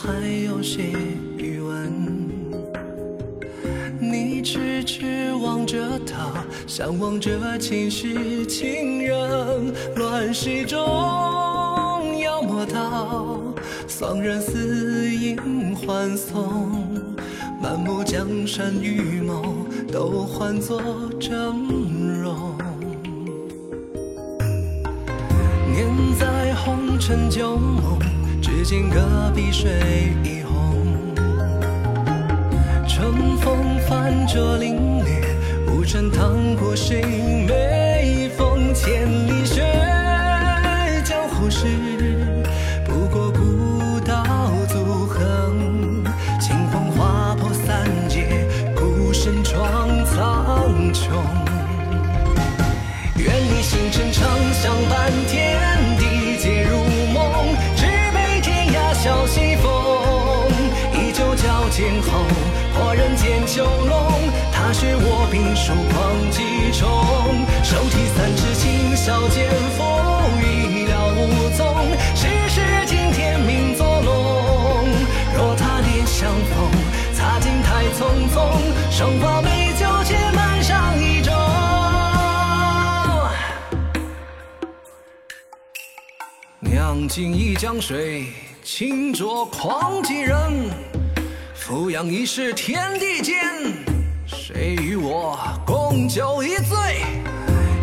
还有些余温。你痴痴望着他，向往着前世情人，乱世中妖魔道桑人似影欢送，满目江山与梦都换作峥嵘。念在红尘旧梦，只见隔壁水一红。春风泛着凛冽，无声淌过谁眉峰？千里雪，江湖事，不过古道阻横。清风划破三界，孤身闯苍穹。愿你星辰长相伴天剑后，破人间囚笼。踏雪卧冰霜狂几重，手提三尺青霄剑锋，一了无踪。世事惊天命作弄，若他年相逢，擦尽太匆匆，生花美酒且满上一盅。酿尽一江水，倾浊狂几人。俯仰一世天地间，谁与我共酒一醉？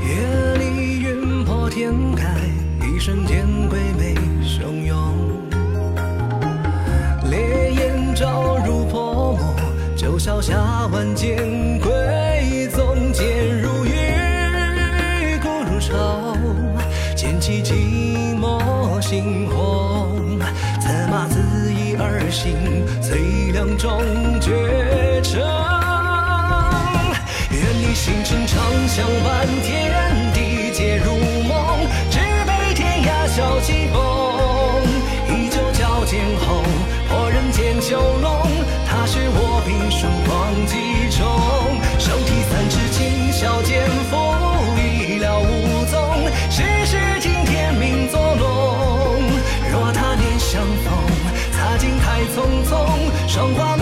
夜里云破天开，一瞬间鬼魅汹涌。烈焰照入泼墨，九霄下万剑归宗，剑如雨，骨如潮，剑气寂寞星火。心，最亮终绝成。愿你星辰长相伴，天地皆如梦，只杯天涯笑西风。依旧矫健，后破人间囚笼，他是我毕生忘记。生活